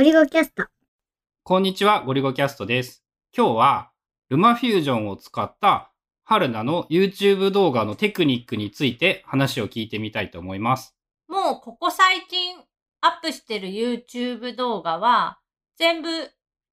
ゴリゴキャスト。こんにちは、ゴリゴキャストです。今日は、ルマフュージョンを使った、春菜の YouTube 動画のテクニックについて話を聞いてみたいと思います。もうここ最近アップしてる YouTube 動画は全部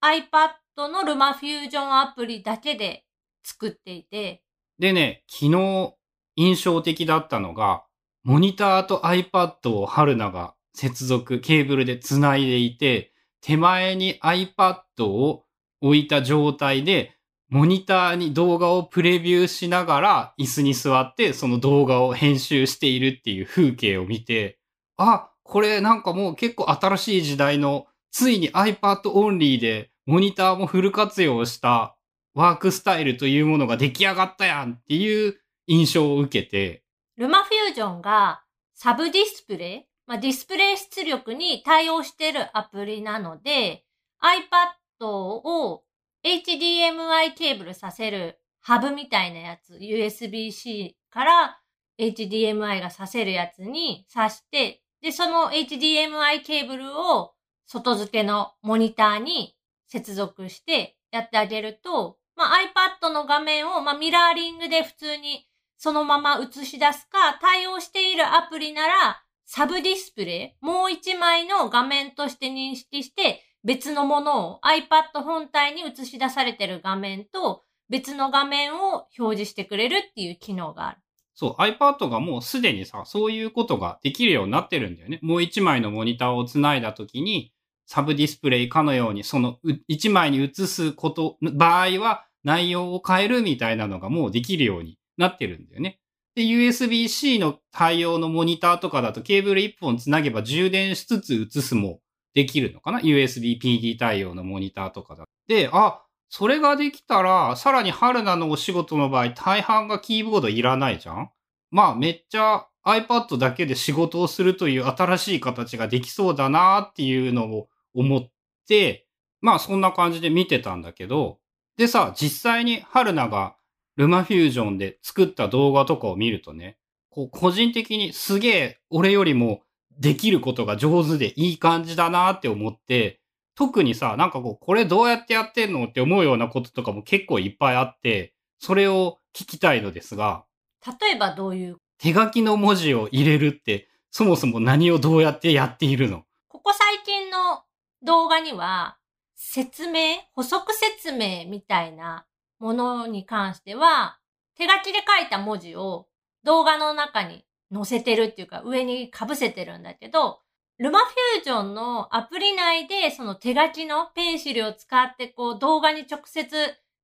iPad のルマフュージョンアプリだけで作っていて、でね、昨日印象的だったのが、モニターと iPad を春菜が接続、ケーブルで繋いでいて、手前に iPad を置いた状態で、モニターに動画をプレビューしながら椅子に座ってその動画を編集しているっていう風景を見て、あ、これなんかもう結構新しい時代のついに iPad オンリーでモニターもフル活用したワークスタイルというものが出来上がったやんっていう印象を受けて、ルマフュージョンがサブディスプレイ、まあ、ディスプレイ出力に対応しているアプリなので、iPad を HDMI ケーブルさせるハブみたいなやつ、USB-C から HDMI がさせるやつに挿して、で、その HDMI ケーブルを外付けのモニターに接続してやってあげると、まあ、iPad の画面を、まあ、ミラーリングで普通にそのまま映し出すか、対応しているアプリなら、サブディスプレイ、もう一枚の画面として認識して、別のものを iPad 本体に映し出されてる画面と別の画面を表示してくれるっていう機能がある。そう、iPad がもうすでにさ、そういうことができるようになってるんだよね。もう一枚のモニターをつないだときに、サブディスプレイかのように、その一枚に映すこと、場合は内容を変えるみたいなのがもうできるようになってるんだよね。で、USB-C の対応のモニターとかだとケーブル1本つなげば充電しつつ映すもできるのかな ?USB-PD 対応のモニターとかだ。で、あ、それができたら、さらに春菜のお仕事の場合、大半がキーボードいらないじゃん？まあ、めっちゃ iPad だけで仕事をするという新しい形ができそうだなっていうのを思って、まあそんな感じで見てたんだけど、でさ、実際に春菜がルマフュージョンで作った動画とかを見るとね、こう個人的にすげえ俺よりもできることが上手でいい感じだなって思って、特にさ、なんかこう、これどうやってやってんのって思うようなこととかも結構いっぱいあって、それを聞きたいのですが、例えばどういう、手書きの文字を入れるって、そもそも何をどうやってやっているの？ここ最近の動画には、説明、補足説明みたいなものに関しては、手書きで書いた文字を動画の中に載せてるっていうか上に被せてるんだけど、ルマフュージョンのアプリ内でその手書きのペンシルを使ってこう動画に直接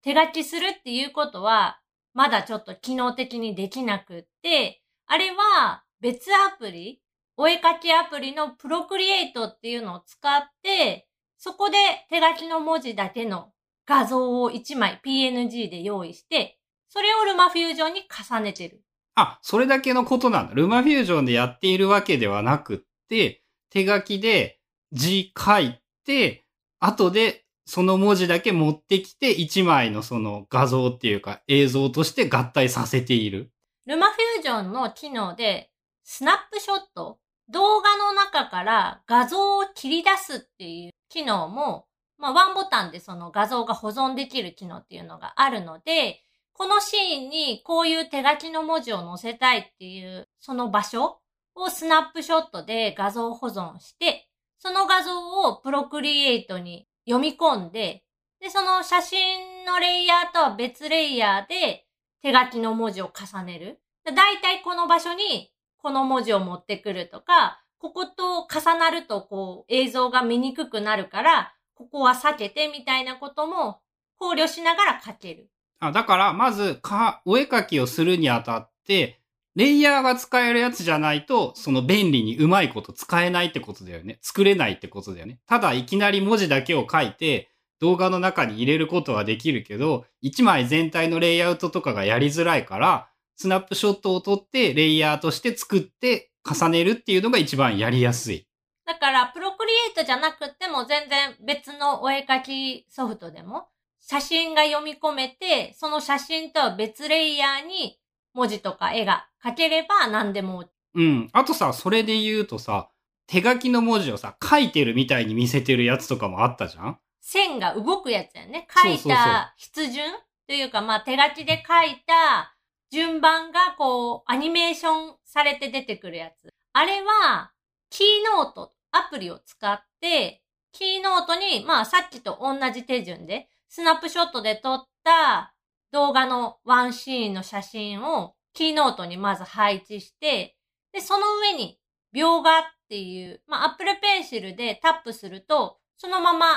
手書きするっていうことはまだちょっと機能的にできなくって、あれは別アプリ、お絵描きアプリのプロクリエイトっていうのを使って、そこで手書きの文字だけの画像を1枚 PNG で用意して、それをルマフュージョンに重ねてる。あ、それだけのことなんだ。ルマフュージョンでやっているわけではなくって、手書きで字書いて、後でその文字だけ持ってきて、1枚のその画像っていうか映像として合体させている。ルマフュージョンの機能で、スナップショット、動画の中から画像を切り出すっていう機能も、まあ、ワンボタンでその画像が保存できる機能っていうのがあるので、このシーンにこういう手書きの文字を載せたいっていう、その場所をスナップショットで画像保存して、その画像をプロクリエイトに読み込んで、で、その写真のレイヤーとは別レイヤーで手書きの文字を重ねる。だいたいこの場所にこの文字を持ってくるとか、ここと重なるとこう映像が見にくくなるから、ここは避けてみたいなことも考慮しながら書ける。あだから、まず、か、お絵描きをするにあたって、レイヤーが使えるやつじゃないと、その便利にうまいこと使えないってことだよね。作れないってことだよね。ただ、いきなり文字だけを書いて、動画の中に入れることはできるけど、一枚全体のレイアウトとかがやりづらいから、スナップショットを撮って、レイヤーとして作って、重ねるっていうのが一番やりやすい。だから、プロクリエイトじゃなくても全然別のお絵描きソフトでも、写真が読み込めて、その写真とは別レイヤーに文字とか絵が描ければ何でも。うん。あとさ、それで言うとさ、手書きの文字をさ、書いてるみたいに見せてるやつとかもあったじゃん？線が動くやつやね。書いた筆順というか、まあ手書きで書いた順番がこう、アニメーションされて出てくるやつ。あれは、キーノート、アプリを使って、キーノートに、まあさっきと同じ手順で、スナップショットで撮った動画のワンシーンの写真をキーノートにまず配置して、で、その上に描画っていう、まあ Apple Pencil でタップすると、そのまま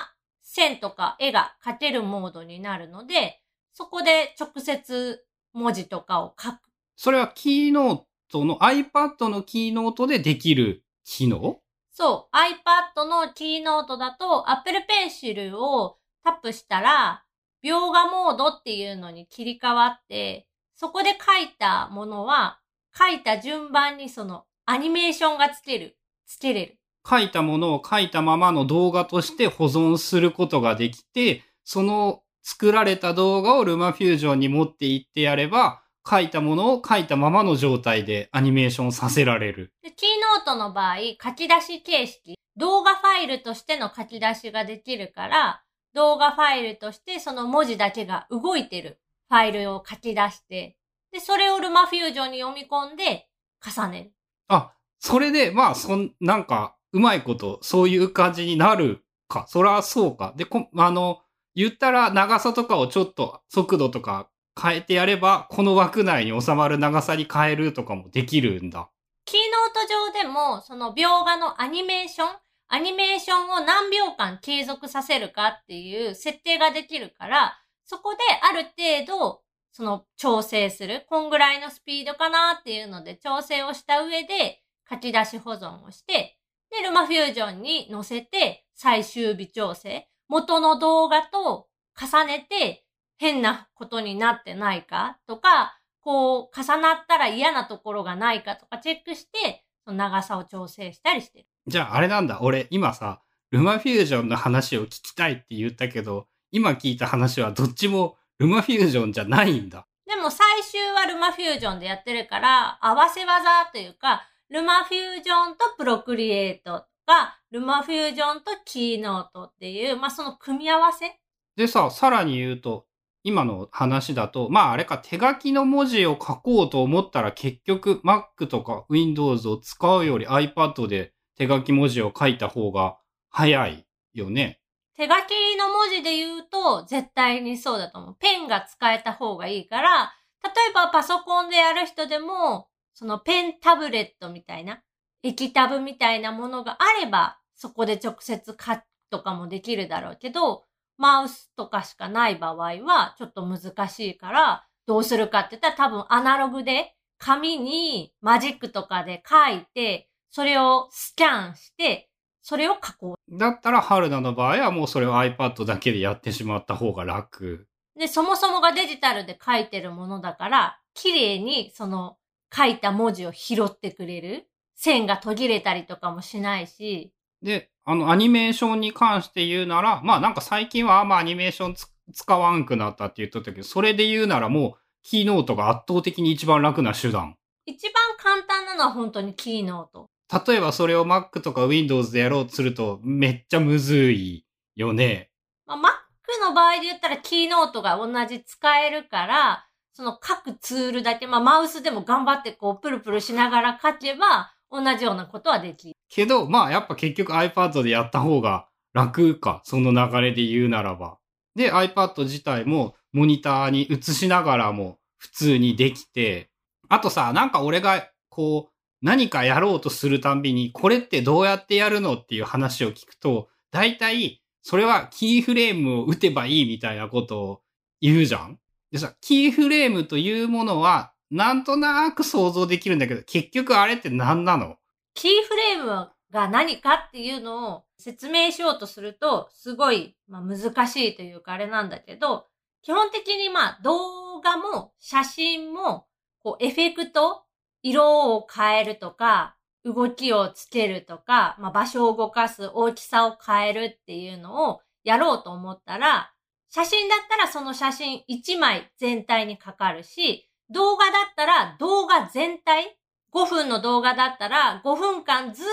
線とか絵が描けるモードになるので、そこで直接文字とかを書く。それはキーノートの iPad のキーノートでできる機能？そう、iPad のキーノートだと Apple Pencil をタップしたら、描画モードっていうのに切り替わって、そこで書いたものは、書いた順番にそのアニメーションがつける、つけれる。書いたものを書いたままの動画として保存することができて、その作られた動画をルマフュージョンに持っていってやれば、書いたものを書いたままの状態でアニメーションさせられる。で、キーノートの場合、書き出し形式、動画ファイルとしての書き出しができるから、動画ファイルとしてその文字だけが動いてるファイルを書き出して、で、それをルマフュージョンに読み込んで重ねる。あ、それで、まあ、そん、なんか、うまいこと、そういう感じになるか。そらそうか。で、こ、あの、言ったら長さとかをちょっと速度とか変えてやれば、この枠内に収まる長さに変えるとかもできるんだ。キーノート上でも、その描画のアニメーション、アニメーションを何秒間継続させるかっていう設定ができるから、そこである程度、その調整する。こんぐらいのスピードかなっていうので調整をした上で書き出し保存をして、で、ルマフュージョンに載せて最終微調整。元の動画と重ねて変なことになってないか？とか、こう、重なったら嫌なところがないかとかチェックして、その長さを調整したりしてる。じゃあ、あれなんだ。俺、今さ、ルマフュージョンの話を聞きたいって言ったけど、今聞いた話はどっちもルマフュージョンじゃないんだ。でも最終はルマフュージョンでやってるから、合わせ技というか、ルマフュージョンとプロクリエイトが、ルマフュージョンとキーノートっていう、まあその組み合わせでさ、さらに言うと、今の話だと、まああれか、手書きの文字を書こうと思ったら結局 Mac とか Windows を使うより iPad で手書き文字を書いた方が早いよね。手書きの文字で言うと、絶対にそうだと思う。ペンが使えた方がいいから、例えばパソコンでやる人でも、そのペンタブレットみたいな、液タブみたいなものがあれば、そこで直接書くとかもできるだろうけど、マウスとかしかない場合は、ちょっと難しいから、どうするかって言ったら多分アナログで、紙にマジックとかで書いて、それをスキャンして、それを加工だったら春菜の場合はもうそれを iPad だけでやってしまった方が楽。で、そもそもがデジタルで書いてるものだから、綺麗にその書いた文字を拾ってくれる。線が途切れたりとかもしないし、で、あの、アニメーションに関して言うなら、まあなんか最近はあんまアニメーションつ使わんくなったって言っとったけど、それで言うならもう、キーノートが圧倒的に一番楽な手段。一番簡単なのは本当にキーノート。例えばそれを Mac とか Windows でやろうとすると、めっちゃむずいよね。まあ、Mac の場合で言ったらキーノートが同じ使えるから、その各ツールだけ、まあマウスでも頑張ってこうプルプルしながら書けば、同じようなことはできる。けど、まあやっぱ結局 iPad でやった方が楽か。その流れで言うならば。で、iPad 自体もモニターに映しながらも普通にできて、あとさ、なんか俺がこう何かやろうとするたんびに、これってどうやってやるのっていう話を聞くと、大体それはキーフレームを打てばいいみたいなことを言うじゃんでさ、キーフレームというものはなんとなく想像できるんだけど、結局あれって何なのキーフレームが何かっていうのを説明しようとすると、すごい、まあ、難しいというかあれなんだけど、基本的にまあ動画も写真も、こうエフェクト、色を変えるとか、動きをつけるとか、まあ、場所を動かす、大きさを変えるっていうのをやろうと思ったら、写真だったらその写真1枚全体にかかるし、動画だったら動画全体、5分の動画だったら、5分間ずーっ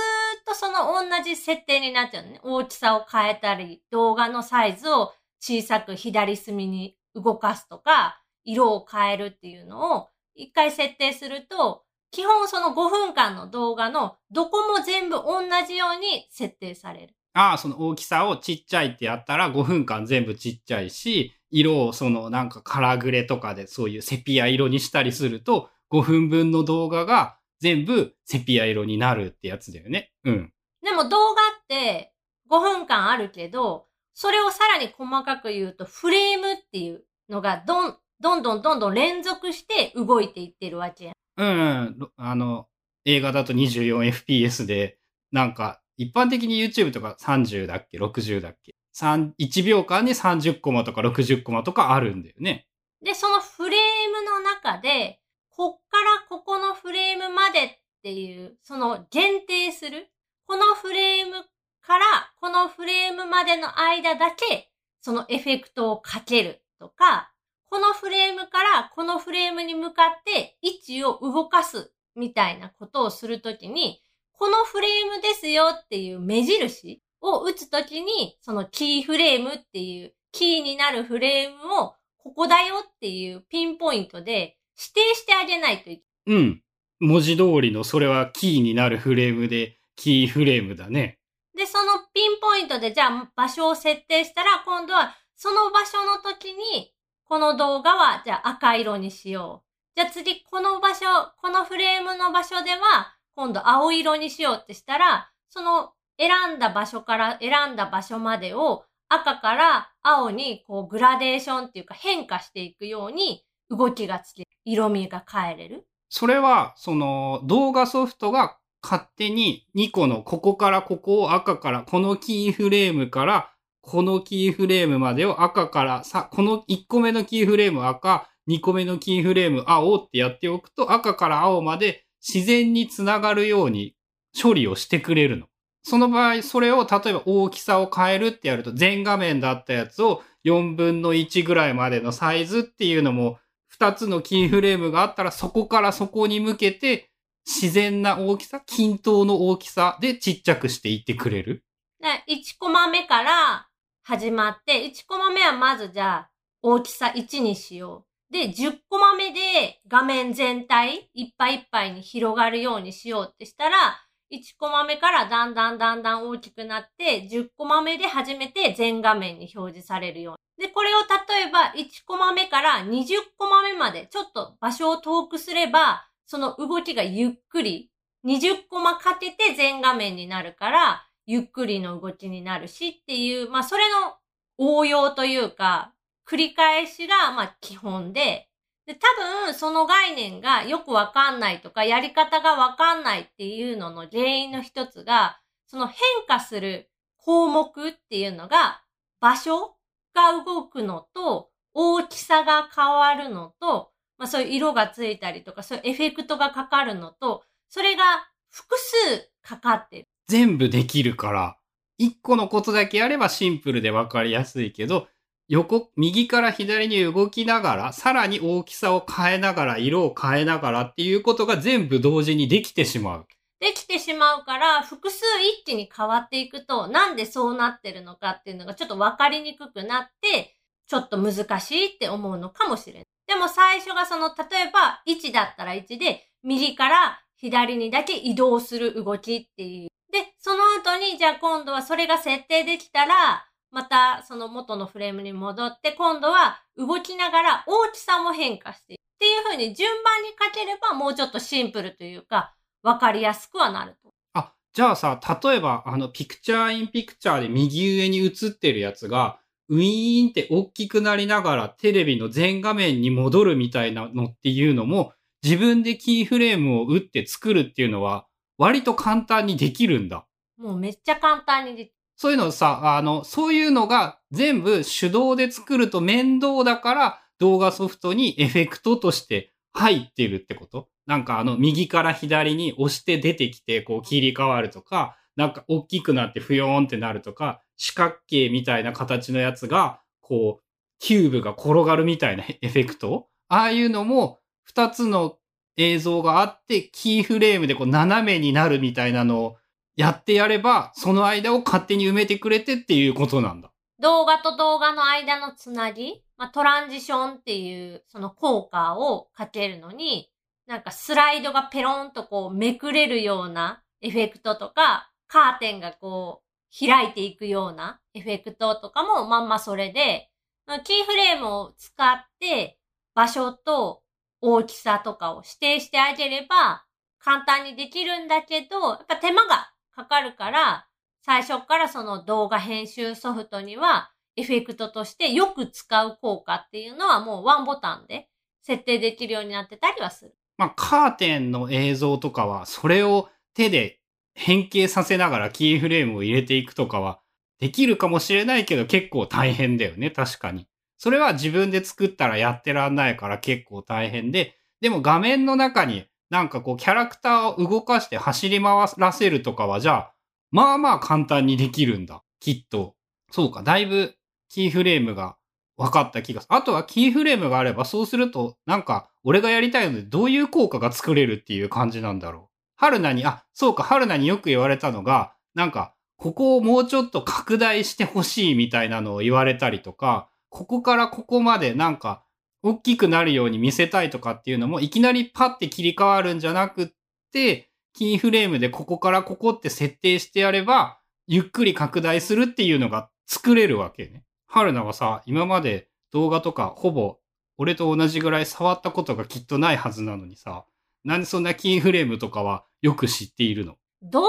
とその同じ設定になっちゃうのね。大きさを変えたり、動画のサイズを小さく左隅に動かすとか、色を変えるっていうのを一回設定すると、基本その5分間の動画のどこも全部同じように設定される。ああ、その大きさをちっちゃいってやったら5分間全部ちっちゃいし、色をそのなんかカラグレとかでそういうセピア色にしたりすると、5分分の動画が全部セピア色になるってやつだよね。うん。でも動画って5分間あるけど、それをさらに細かく言うとフレームっていうのがどん、どんどんどんどん連続して動いていってるわけやん。うん、うん。ろあの、映画だと 24fps で、なんか、一般的に YouTube とか30だっけ ?60 だっけ ?3、1秒間に30コマとか60コマとかあるんだよね。で、そのフレームの中で、こっからここのフレームまでっていう、その限定する、このフレームからこのフレームまでの間だけ、そのエフェクトをかけるとか、このフレームからこのフレームに向かって位置を動かすみたいなことをするときに、このフレームですよっていう目印を打つときに、そのキーフレームっていうキーになるフレームをここだよっていうピンポイントで指定してあげないといけうん。文字通りのそれはキーになるフレームで、キーフレームだね。で、そのピンポイントでじゃあ場所を設定したら、今度はその場所の時に、この動画はじゃあ赤色にしよう。じゃあ次この場所、このフレームの場所では、今度青色にしようってしたら、その選んだ場所から選んだ場所までを赤から青にこうグラデーションっていうか変化していくように動きがつけ、色味が変えれる？それは、その動画ソフトが勝手に2個のここからここを赤から、このキーフレームからこのキーフレームまでを赤からさ、この1個目のキーフレーム赤、2個目のキーフレーム青ってやっておくと赤から青まで自然につながるように処理をしてくれるの。その場合、それを例えば大きさを変えるってやると全画面だったやつを4分の1ぐらいまでのサイズっていうのも2つのキーフレームがあったらそこからそこに向けて自然な大きさ、均等の大きさでちっちゃくしていってくれる。で、1コマ目から始まって、1コマ目はまずじゃあ大きさ1にしよう。で、10コマ目で画面全体いっぱいいっぱいに広がるようにしようってしたら、1コマ目からだんだんだんだん大きくなって、10コマ目で初めて全画面に表示されるように。で、これを例えば1コマ目から20コマ目までちょっと場所を遠くすれば、その動きがゆっくり、20コマかけて全画面になるから、ゆっくりの動きになるしっていう、まあそれの応用というか、繰り返しがまあ基本で、で、多分その概念がよくわかんないとか、やり方がわかんないっていうのの原因の一つが、その変化する項目っていうのが、場所が動くのと、大きさが変わるのと、まあそういう色がついたりとか、そういうエフェクトがかかるのと、それが複数かかってる。全部できるから、1個のことだけやればシンプルでわかりやすいけど、横、右から左に動きながら、さらに大きさを変えながら、色を変えながらっていうことが全部同時にできてしまう。できてしまうから、複数一気に変わっていくと、なんでそうなってるのかっていうのがちょっとわかりにくくなって、ちょっと難しいって思うのかもしれない。でも最初がその、例えば1だったら1で、右から左にだけ移動する動きっていう。で、その後に、じゃあ今度はそれが設定できたら、またその元のフレームに戻って、今度は動きながら大きさも変化していくっていう風に順番に書ければもうちょっとシンプルというか、わかりやすくはなると。あ、じゃあさ、例えば、あの、ピクチャーインピクチャーで右上に映ってるやつが、ウィーンって大きくなりながらテレビの全画面に戻るみたいなのっていうのも、自分でキーフレームを打って作るっていうのは、割と簡単にできるんだ。もうめっちゃ簡単にできそういうのさ、あの、そういうのが全部手動で作ると面倒だから動画ソフトにエフェクトとして入ってるってこと？なんかあの右から左に押して出てきてこう切り替わるとか、なんか大きくなってふよーんってなるとか、四角形みたいな形のやつがこうキューブが転がるみたいな エフェクト？ああいうのも二つの映像があって、キーフレームでこう斜めになるみたいなのをやってやれば、その間を勝手に埋めてくれてっていうことなんだ。動画と動画の間のつなぎ、まあ、トランジションっていうその効果をかけるのに、なんかスライドがペロンとこうめくれるようなエフェクトとか、カーテンがこう開いていくようなエフェクトとかもまんまそれで、キーフレームを使って場所と大きさとかを指定してあげれば簡単にできるんだけど、やっぱ手間がかかるから、最初からその動画編集ソフトにはエフェクトとしてよく使う効果っていうのはもうワンボタンで設定できるようになってたりはする。まあ、カーテンの映像とかは、それを手で変形させながらキーフレームを入れていくとかは、できるかもしれないけど結構大変だよね、確かに。それは自分で作ったらやってらんないから結構大変で、でも画面の中になんかこうキャラクターを動かして走り回らせるとかは、じゃあ、まあまあ簡単にできるんだ。きっと。そうか、だいぶキーフレームが分かった気がする。あとはキーフレームがあれば、そうすると、なんか、俺がやりたいのでどういう効果が作れるっていう感じなんだろう。春菜に、あ、そうか、春菜によく言われたのが、なんか、ここをもうちょっと拡大してほしいみたいなのを言われたりとか、ここからここまでなんか、大きくなるように見せたいとかっていうのも、いきなりパッて切り替わるんじゃなくって、キーフレームでここからここって設定してやれば、ゆっくり拡大するっていうのが作れるわけね。春菜はさ、今まで動画とかほぼ俺と同じぐらい触ったことがきっとないはずなのにさ、なんでそんなキーフレームとかはよく知っているの？動画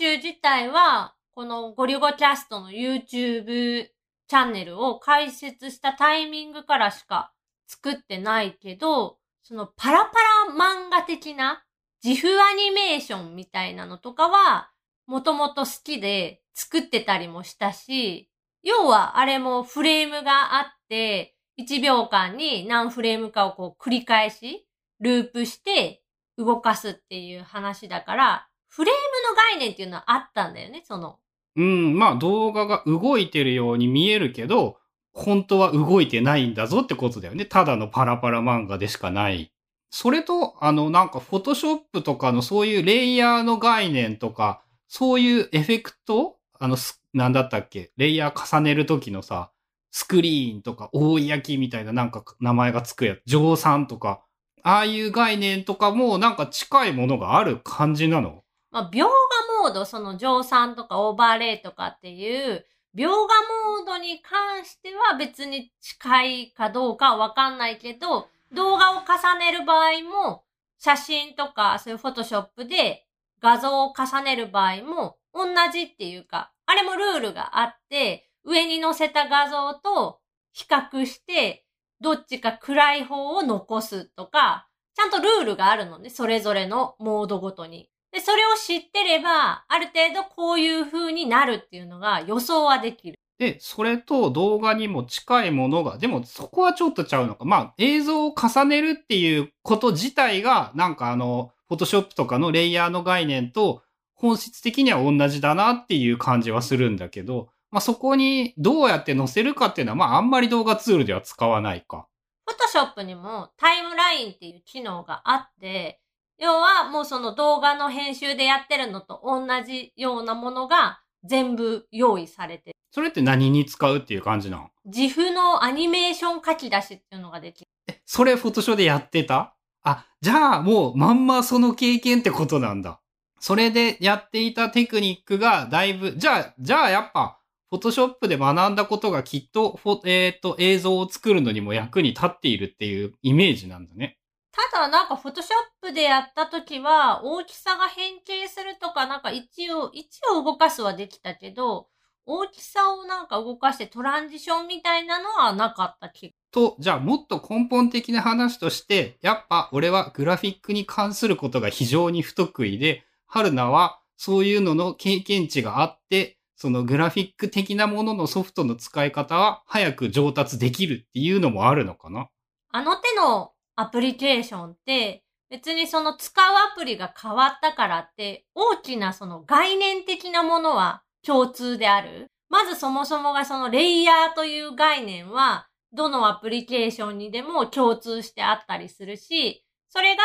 編集自体は、このゴリゴキャストの YouTube チャンネルを開設したタイミングからしか作ってないけど、そのパラパラ漫画的な自負アニメーションみたいなのとかは、もともと好きで作ってたりもしたし、要はあれもフレームがあって、1秒間に何フレームかをこう繰り返し、ループして動かすっていう話だから、フレームの概念っていうのはあったんだよね、その。うん、まあ動画が動いてるように見えるけど、本当は動いてないんだぞってことだよね。ただのパラパラ漫画でしかない。それと、あの、なんか、フォトショップとかのそういうレイヤーの概念とか、そういうエフェクトあの、なんだったっけ？レイヤー重ねるときのさ、スクリーンとか、大焼きみたいななんか名前がつくやつ、乗算とか、ああいう概念とかもなんか近いものがある感じなの？まあ、描画モード、その乗算とかオーバーレイとかっていう、描画モードに関しては別に近いかどうかわかんないけど、動画を重ねる場合も、写真とかそういうフォトショップで画像を重ねる場合も同じっていうか、あれもルールがあって、上に載せた画像と比較して、どっちか暗い方を残すとか、ちゃんとルールがあるのね、それぞれのモードごとに。で、それを知ってれば、ある程度こういう風になるっていうのが予想はできる。で、それと動画にも近いものが、でもそこはちょっとちゃうのか。まあ、映像を重ねるっていうこと自体が、なんかあの、フォトショップとかのレイヤーの概念と本質的には同じだなっていう感じはするんだけど、まあそこにどうやって載せるかっていうのは、まああんまり動画ツールでは使わないか。フォトショップにもタイムラインっていう機能があって、要はもうその動画の編集でやってるのと同じようなものが全部用意されてる。それって何に使うっていう感じなの自負のアニメーション書き出しっていうのができる。え、それフォトショーでやってた？あ、じゃあもうまんまその経験ってことなんだ。それでやっていたテクニックがだいぶ、じゃあ、じゃあやっぱ、フォトショップで学んだことがきっと、えっ、と、映像を作るのにも役に立っているっていうイメージなんだね。ただなんかフォトショップでやった時は大きさが変形するとかなんか一応、一応動かすはできたけど、大きさをなんか動かしてトランジションみたいなのはなかった気が。と、じゃあもっと根本的な話として、やっぱ俺はグラフィックに関することが非常に不得意で、春菜はそういうのの経験値があって、そのグラフィック的なもののソフトの使い方は早く上達できるっていうのもあるのかなあの手のアプリケーションって別にその使うアプリが変わったからって大きなその概念的なものは共通である。まずそもそもがそのレイヤーという概念はどのアプリケーションにでも共通してあったりするし、それが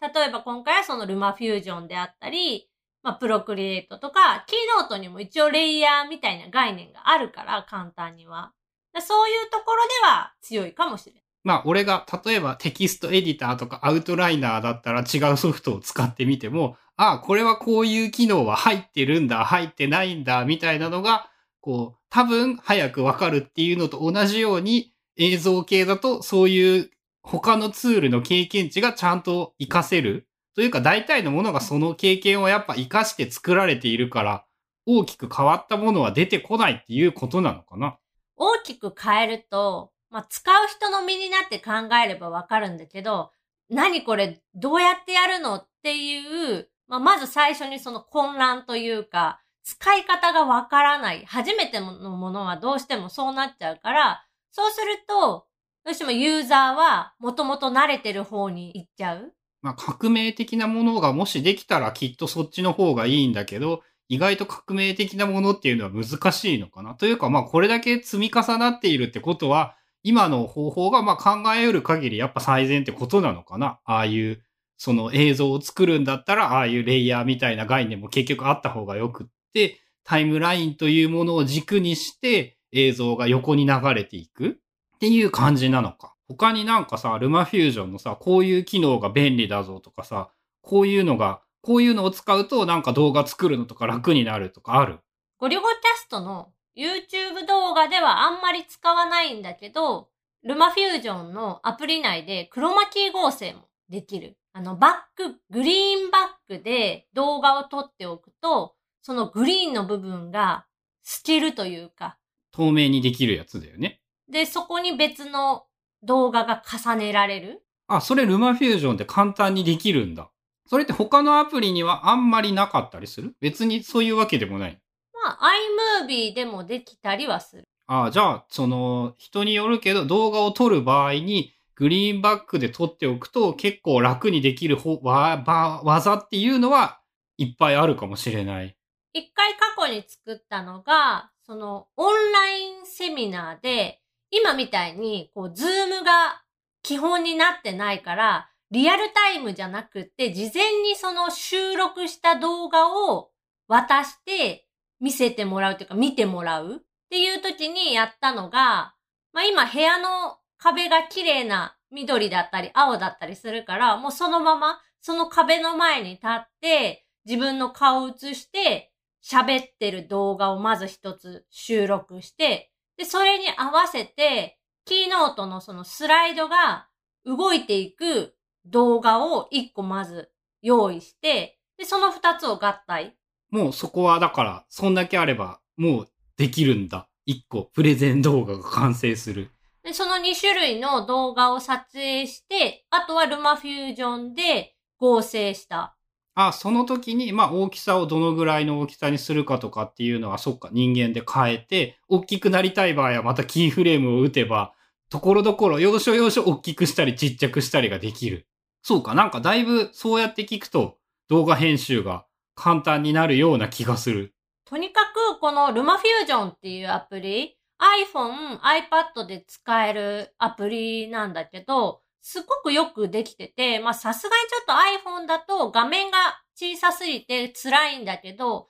例えば今回はそのルマフュージョンであったり、まあ、プロクリエイトとか、キーノートにも一応レイヤーみたいな概念があるから、簡単には。そういうところでは強いかもしれない。まあ、俺が、例えばテキストエディターとかアウトライナーだったら違うソフトを使ってみても、ああ、これはこういう機能は入ってるんだ、入ってないんだ、みたいなのが、こう、多分早くわかるっていうのと同じように、映像系だとそういう他のツールの経験値がちゃんと活かせる。というか大体のものがその経験をやっぱ活かして作られているから、大きく変わったものは出てこないっていうことなのかな。大きく変えると、まあ、使う人の身になって考えればわかるんだけど、何これ、どうやってやるのっていう、まあ、まず最初にその混乱というか、使い方がわからない。初めてのものはどうしてもそうなっちゃうから、そうすると、どうしてもユーザーはもともと慣れてる方に行っちゃう。まあ、革命的なものがもしできたらきっとそっちの方がいいんだけど、意外と革命的なものっていうのは難しいのかな。というか、まあ、これだけ積み重なっているってことは、今の方法がまあ考えうる限りやっぱ最善ってことなのかな。ああいう、その映像を作るんだったら、ああいうレイヤーみたいな概念も結局あった方がよくって、タイムラインというものを軸にして映像が横に流れていくっていう感じなのか。他になんかさ、ルマフュージョンのさ、こういう機能が便利だぞとかさ、こういうのが、こういうのを使うとなんか動画作るのとか楽になるとかある？ゴリゴキャストの YouTube 動画ではあんまり使わないんだけど、ルマフュージョンのアプリ内でクロマキー合成もできる。あの、バック、グリーンバックで動画を撮っておくと、そのグリーンの部分が透けるというか、透明にできるやつだよね。で、そこに別の動画が重ねられる。あ、それルマフュージョンって簡単にできるんだ。それって他のアプリにはあんまりなかったりする？別にそういうわけでもない。まあ、iMovie でもできたりはする。あじゃあ、その、人によるけど動画を撮る場合に、グリーンバックで撮っておくと結構楽にできるほわば技っていうのはいっぱいあるかもしれない。一回過去に作ったのが、そのオンラインセミナーで、今みたいに、こう、ズームが基本になってないから、リアルタイムじゃなくって、事前にその収録した動画を渡して見せてもらうというか、見てもらうっていう時にやったのが、まあ今部屋の壁が綺麗な緑だったり青だったりするから、もうそのままその壁の前に立って、自分の顔を映して、喋ってる動画をまず一つ収録して、で、それに合わせて、キーノートのそのスライドが動いていく動画を一個まず用意して、で、その二つを合体。もうそこはだから、そんだけあれば、もうできるんだ。一個、プレゼン動画が完成する。で、その2種類の動画を撮影して、あとはルマフュージョンで合成した。あ、その時に、まあ大きさをどのぐらいの大きさにするかとかっていうのは、そっか、人間で変えて、大きくなりたい場合はまたキーフレームを打てば、ところどころ、要所要所大きくしたりちっちゃくしたりができる。そうか、なんかだいぶそうやって聞くと、動画編集が簡単になるような気がする。とにかくこのルマフュージョンっていうアプリ、iPhone、iPad で使えるアプリなんだけど、すごくよくできてて、まあさすがにちょっと iPhone だと画面が小さすぎて辛いんだけど、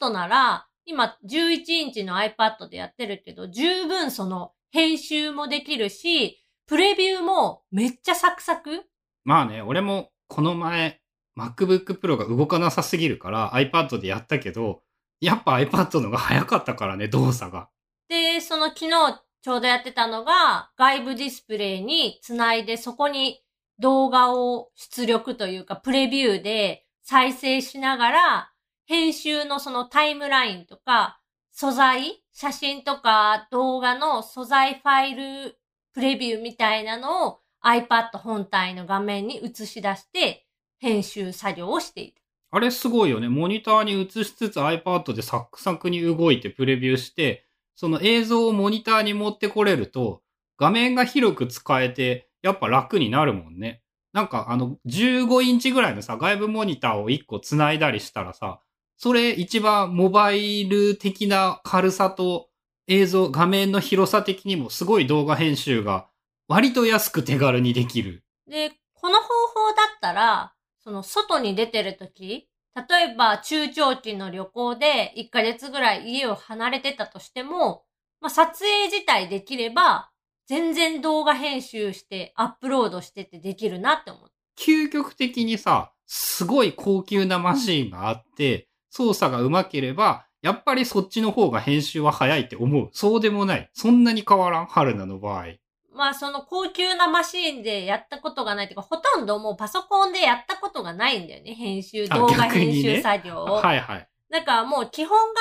iPad なら今11インチの iPad でやってるけど、十分その編集もできるし、プレビューもめっちゃサクサクまあね、俺もこの前、MacBook Pro が動かなさすぎるから iPad でやったけど、やっぱ iPad のが早かったからね、動作が。で、その昨日ちょうどやってたのが、外部ディスプレイにつないで、そこに動画を出力というか、プレビューで再生しながら、編集のそのタイムラインとか、素材、写真とか動画の素材ファイルプレビューみたいなのを iPad 本体の画面に映し出して、編集作業をしている。あれすごいよね。モニターに映しつつ iPad でサックサクに動いてプレビューして、その映像をモニターに持ってこれると、画面が広く使えて、やっぱ楽になるもんね。なんかあの、15インチぐらいのさ、外部モニターを1個繋いだりしたらさ、それ一番モバイル的な軽さと映像、画面の広さ的にもすごい動画編集が割と安く手軽にできる。で、この方法だったら、その外に出てるとき、例えば中長期の旅行で1ヶ月ぐらい家を離れてたとしても、まあ、撮影自体できれば、全然動画編集してアップロードしててできるなって思う。究極的にさ、すごい高級なマシンがあって、操作が上手ければ、やっぱりそっちの方が編集は早いって思う。そうでもない。そんなに変わらん、春菜の場合。まあその高級なマシーンでやったことがないというか、ほとんどもうパソコンでやったことがないんだよね。編集、あ動画編集作業を。はいはい。だからもう基本が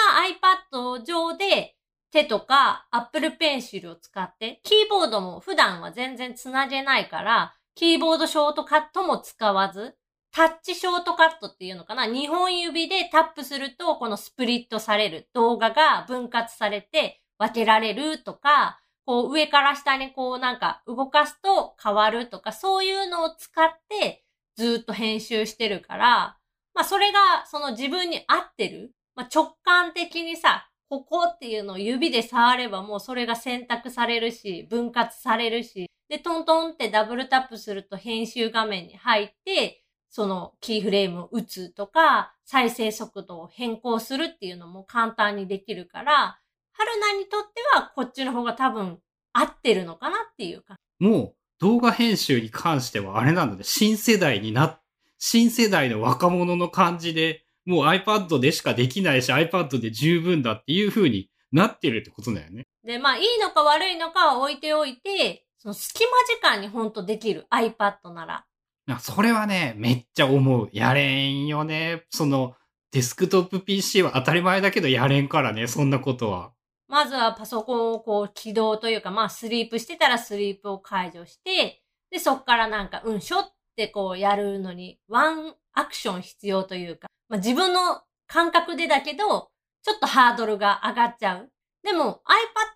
iPad 上で手とか Apple Pencil を使って、キーボードも普段は全然つなげないから、キーボードショートカットも使わず、タッチショートカットっていうのかな？二本指でタップすると、このスプリットされる動画が分割されて分けられるとか、こう上から下にこうなんか動かすと変わるとか、そういうのを使ってずっと編集してるから、まあそれがその自分に合ってる。まあ直感的にさ、ここっていうのを指で触ればもうそれが選択されるし、分割されるし、で、トントンってダブルタップすると編集画面に入って、そのキーフレームを打つとか、再生速度を変更するっていうのも簡単にできるから、春菜にとってはこっちの方が多分合ってるのかなっていうか。もう動画編集に関してはあれなんだね。新世代にな、新世代の若者の感じで、もう iPad でしかできないし iPad で十分だっていう風になってるってことだよね。で、まあいいのか悪いのかは置いておいて、その隙間時間にほんとできる iPad なら。なそれはね、めっちゃ思う。やれんよね。その、デスクトップ PC は当たり前だけどやれんからね、そんなことは。まずはパソコンをこう起動というか、まあスリープしてたらスリープを解除して、で、そっからなんか、うんしょってこうやるのに、ワンアクション必要というか、まあ自分の感覚でだけど、ちょっとハードルが上がっちゃう。でも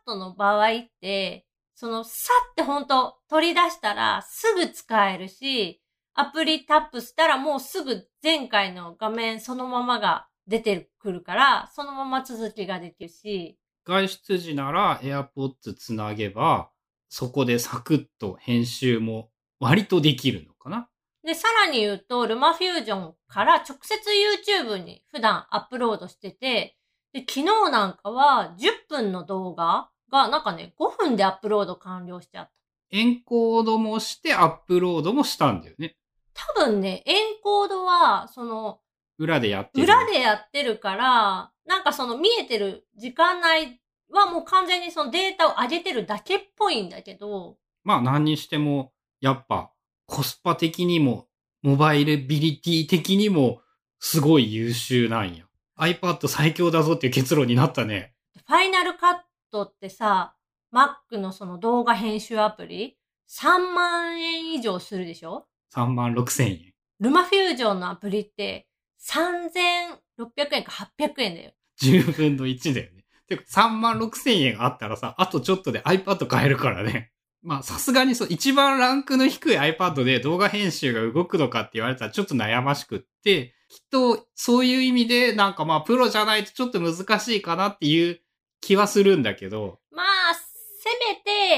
iPad の場合って、そのさってほんと取り出したらすぐ使えるし、アプリタップしたらもうすぐ前回の画面そのままが出てくるから、そのまま続きができるし、外出時なら AirPods つなげば、そこでサクッと編集も割とできるのかなで、さらに言うと、ルマフュージョンから直接 YouTube に普段アップロードしてて、で、昨日なんかは10分の動画がなんかね、5分でアップロード完了しちゃった。エンコードもしてアップロードもしたんだよね。多分ね、エンコードは、その、裏でやってる。裏でやってるから、なんかその見えてる時間内はもう完全にそのデータを上げてるだけっぽいんだけど、まあ何にしても、やっぱコスパ的にも、モバイルビリティ的にも、すごい優秀なんや。iPad 最強だぞっていう結論になったね。ファイナルカットってさ、Mac のその動画編集アプリ、3万円以上するでしょ？3万6千円。ルマフュージョンのアプリって3600円か800円だよ。10分の1だよね。てか3万6千円あったらさ、あとちょっとで iPad 買えるからね。まあさすがにそう、一番ランクの低い iPad で動画編集が動くのかって言われたらちょっと悩ましくって、きっとそういう意味でなんかまあプロじゃないとちょっと難しいかなっていう気はするんだけど、まあ、せめ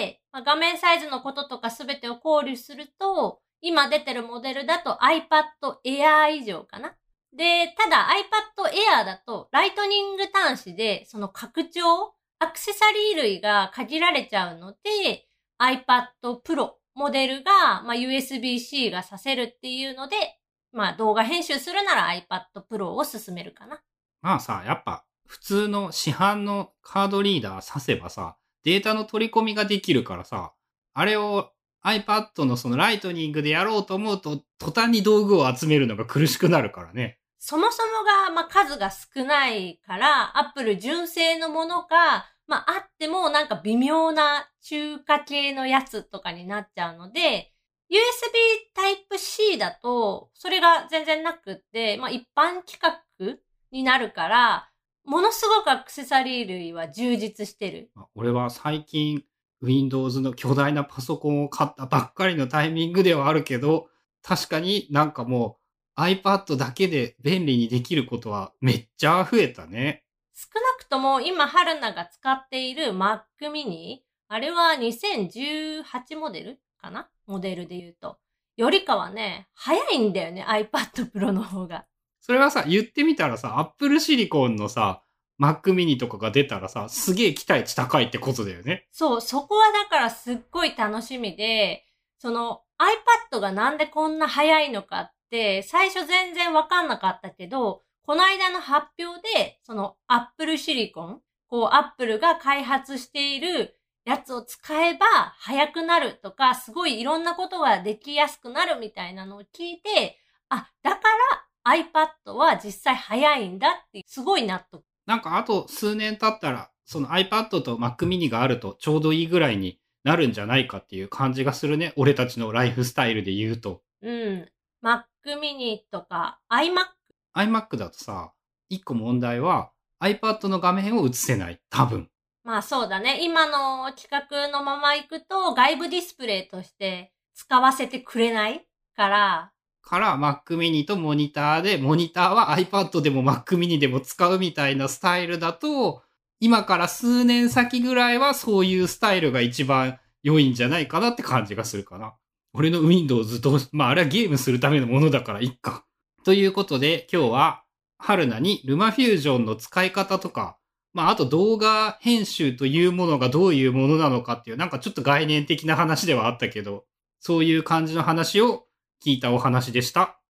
て、まあ画面サイズのこととかすべてを考慮すると、今出てるモデルだと iPad Air 以上かな。で、ただ iPad Air だとライトニング端子でその拡張、アクセサリー類が限られちゃうので、iPad Pro モデルが、まあ、USB-C がさせるっていうので、まあ動画編集するなら iPad Pro を勧めるかな。まあさ、やっぱ普通の市販のカードリーダー挿せばさ、データの取り込みができるからさ、あれを iPad のそのライトニングでやろうと思うと、途端に道具を集めるのが苦しくなるからね。そもそもが、まあ、数が少ないから、アップル純正のものか、まあ、あってもなんか微妙な中華系のやつとかになっちゃうので、USB Type-C だと、それが全然なくって、まあ、一般規格になるから、ものすごくアクセサリー類は充実してる。俺は最近 Windows の巨大なパソコンを買ったばっかりのタイミングではあるけど、確かになんかもう iPad だけで便利にできることはめっちゃ増えたね。少なくとも今、春菜が使っている Mac mini、あれは2018モデルかな？モデルで言うと。よりかはね、早いんだよね、iPad Pro の方が。それはさ、言ってみたらさ、Apple Silicon のさ、Mac mini とかが出たらさ、すげえ期待値高いってことだよね。そう、そこはだからすっごい楽しみで、その iPad がなんでこんな早いのかって、最初全然わかんなかったけど、この間の発表で、その Apple Silicon、こう Apple が開発しているやつを使えば早くなるとか、すごいいろんなことができやすくなるみたいなのを聞いて、あ、だから iPad は実際早いんだって、すごい納得。なんかあと数年経ったら、その iPad と Mac mini があるとちょうどいいぐらいになるんじゃないかっていう感じがするね。俺たちのライフスタイルで言うと。うん。Mac mini とか iMac。iMac だとさ、一個問題は iPad の画面を映せない。多分。まあそうだね。今の企画のまま行くと外部ディスプレイとして使わせてくれない？から、から Mac mini とモニターで、モニターは iPad でも Mac mini でも使うみたいなスタイルだと、今から数年先ぐらいはそういうスタイルが一番良いんじゃないかなって感じがするかな。俺の Windows と、まああれはゲームするためのものだからいっか。ということで今日は春菜にルマフュージョンの使い方とか、まああと動画編集というものがどういうものなのかっていうなんかちょっと概念的な話ではあったけど、そういう感じの話を聞いたお話でした。